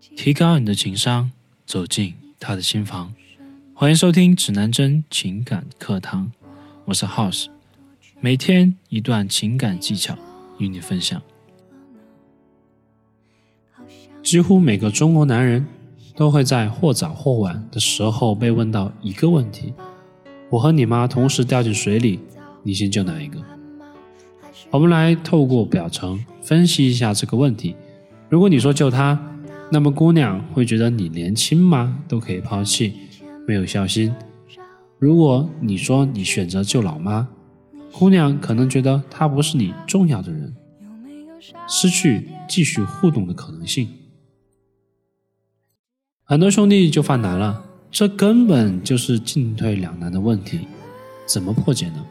提高你的情商，走进他的心房。欢迎收听指南针情感课堂，我是 House，每天一段情感技巧与你分享。几乎每个中国男人都会在或早或晚的时候被问到一个问题：我和你妈同时掉进水里，你先救哪一个？我们来透过表层分析一下这个问题。如果你说救他，那么姑娘会觉得你连亲妈都可以抛弃，没有孝心；如果你说你选择救老妈，姑娘可能觉得她不是你重要的人，失去继续互动的可能性。很多兄弟就犯难了，这根本就是进退两难的问题，怎么破解呢？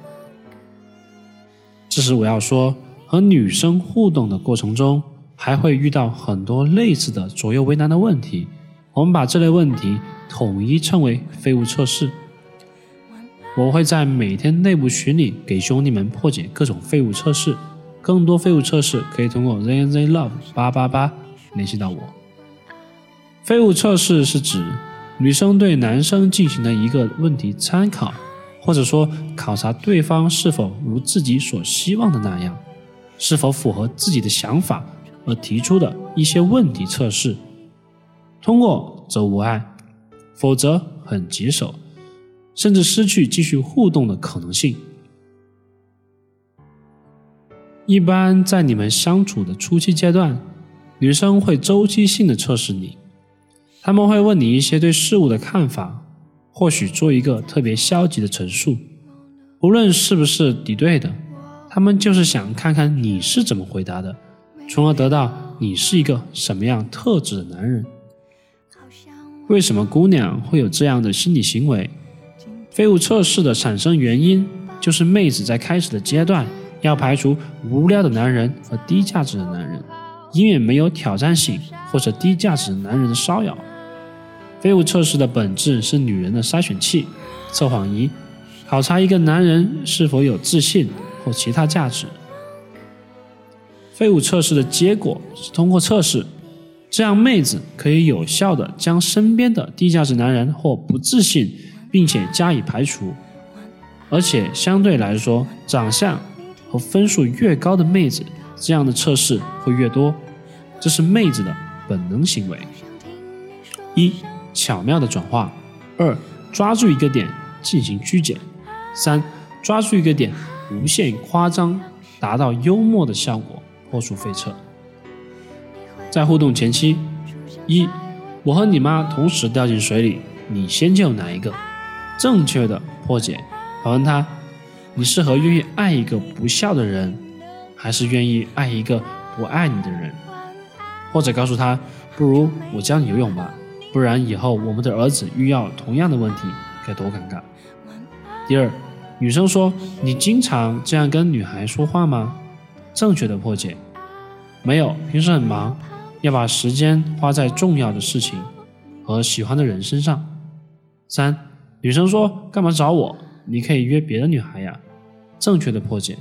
这时我要说，和女生互动的过程中。还会遇到很多类似的左右为难的问题，我们把这类问题统一称为废物测试。我会在每天内部群里给兄弟们破解各种废物测试，更多废物测试可以通过 ZNZLove 八八八联系到我。废物测试是指女生对男生进行的一个问题参考，或者说考察对方是否如自己所希望的那样，是否符合自己的想法。而提出的一些问题测试，通过则无碍，否则很棘手，甚至失去继续互动的可能性。一般在你们相处的初期阶段，女生会周期性的测试你，他们会问你一些对事物的看法，或许做一个特别消极的陈述，无论是不是敌对的，他们就是想看看你是怎么回答的。从而得到你是一个什么样特质的男人？为什么姑娘会有这样的心理行为？废物测试的产生原因就是妹子在开始的阶段要排除无聊的男人和低价值的男人，以免没有挑战性或者低价值的男人的骚扰。废物测试的本质是女人的筛选器、测谎仪，考察一个男人是否有自信或其他价值。废物测试的结果是通过测试，这样妹子可以有效的将身边的低价值男人或不自信，并且加以排除，而且相对来说，长相和分数越高的妹子，这样的测试会越多，这是妹子的本能行为。一、巧妙的转化；二、抓住一个点进行曲解；三、抓住一个点无限夸张，达到幽默的效果。破除废测。在互动前期，一，我和你妈同时掉进水里，你先救哪一个？正确的破解，反问他：你适合愿意爱一个不孝的人，还是愿意爱一个不爱你的人？或者告诉他：不如我教你游泳吧，不然以后我们的儿子遇到同样的问题，该多尴尬。第二，女生说：你经常这样跟女孩说话吗？正确的破解，没有，平时很忙，要把时间花在重要的事情和喜欢的人身上。三，女生说干嘛找我？你可以约别的女孩呀。正确的破解，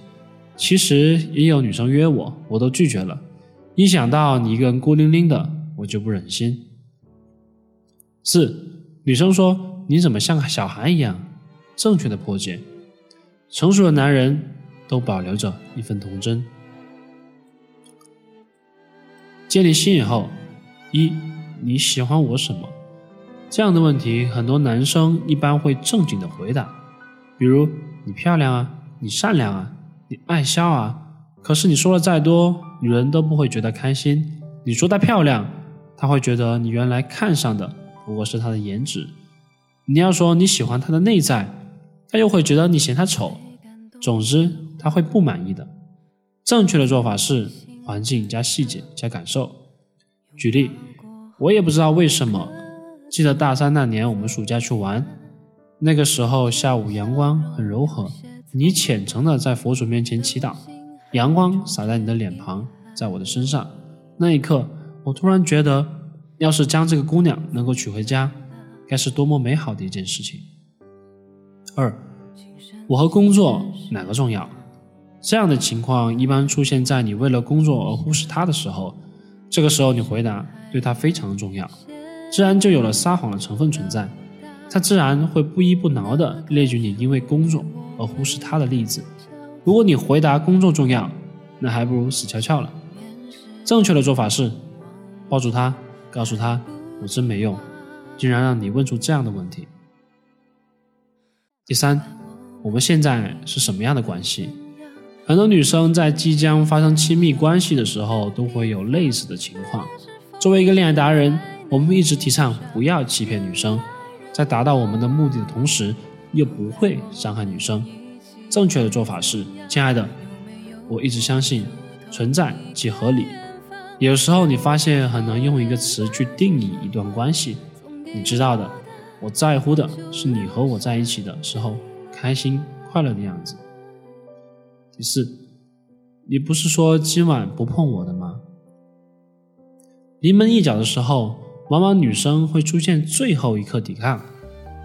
其实也有女生约我，我都拒绝了。一想到你一个人孤零零的，我就不忍心。四，女生说你怎么像个小孩一样？正确的破解，成熟的男人都保留着一份童真。建立信以后，一你喜欢我什么？这样的问题，很多男生一般会正经的回答，比如你漂亮啊，你善良啊，你爱笑啊。可是你说了再多，女人都不会觉得开心。你说她漂亮，她会觉得你原来看上的不过是她的颜值。你要说你喜欢她的内在，她又会觉得你嫌她丑。总之，她会不满意的。正确的做法是。环境加细节加感受。举例，我也不知道为什么，记得大三那年我们暑假去玩，那个时候下午阳光很柔和，你虔诚的在佛祖面前祈祷，阳光洒在你的脸庞，在我的身上，那一刻我突然觉得，要是将这个姑娘能够娶回家，该是多么美好的一件事情。二，我和工作哪个重要？这样的情况一般出现在你为了工作而忽视他的时候。这个时候你回答：“对他非常重要，自然就有了撒谎的成分存在。他自然会不依不挠地列举你因为工作而忽视他的例子。如果你回答工作重要，那还不如死翘翘了。正确的做法是抱住他，告诉他我真没用，竟然让你问出这样的问题。第三，我们现在是什么样的关系？很多女生在即将发生亲密关系的时候，都会有类似的情况。作为一个恋爱达人，我们一直提倡不要欺骗女生，在达到我们的目的的同时，又不会伤害女生。正确的做法是，亲爱的，我一直相信存在即合理。有时候你发现很难用一个词去定义一段关系，你知道的，我在乎的是你和我在一起的时候开心快乐的样子。第四，你不是说今晚不碰我的吗？临门一脚的时候，往往女生会出现最后一刻抵抗。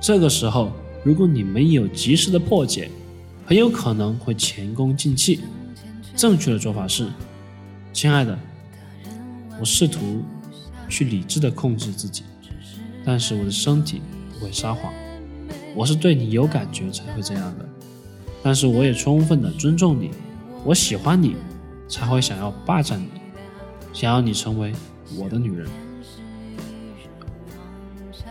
这个时候，如果你没有及时的破解，很有可能会前功尽弃。正确的做法是，亲爱的，我试图去理智的控制自己，但是我的身体不会撒谎。我是对你有感觉才会这样的。但是我也充分的尊重你，我喜欢你，才会想要霸占你，想要你成为我的女人。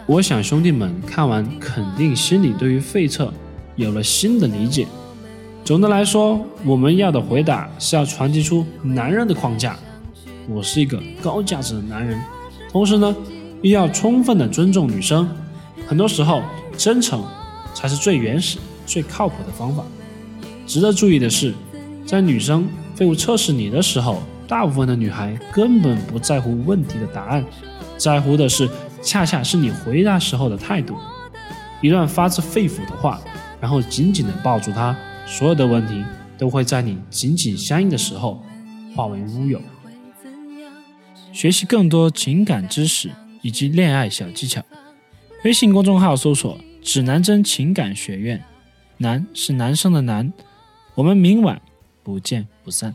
我想兄弟们看完肯定心里对于费特有了新的理解。总的来说，我们要的回答是要传递出男人的框架，我是一个高价值的男人，同时呢，又要充分的尊重女生。很多时候，真诚才是最原始。最靠谱的方法。值得注意的是，在女生废物测试你的时候，大部分的女孩根本不在乎问题的答案，在乎的是恰恰是你回答时候的态度。一段发自肺腑的话，然后紧紧地抱住她，所有的问题都会在你紧紧相应的时候化为乌有。学习更多情感知识以及恋爱小技巧，微信公众号搜索“指南针情感学院”。男是男生的男，我们明晚不见不散。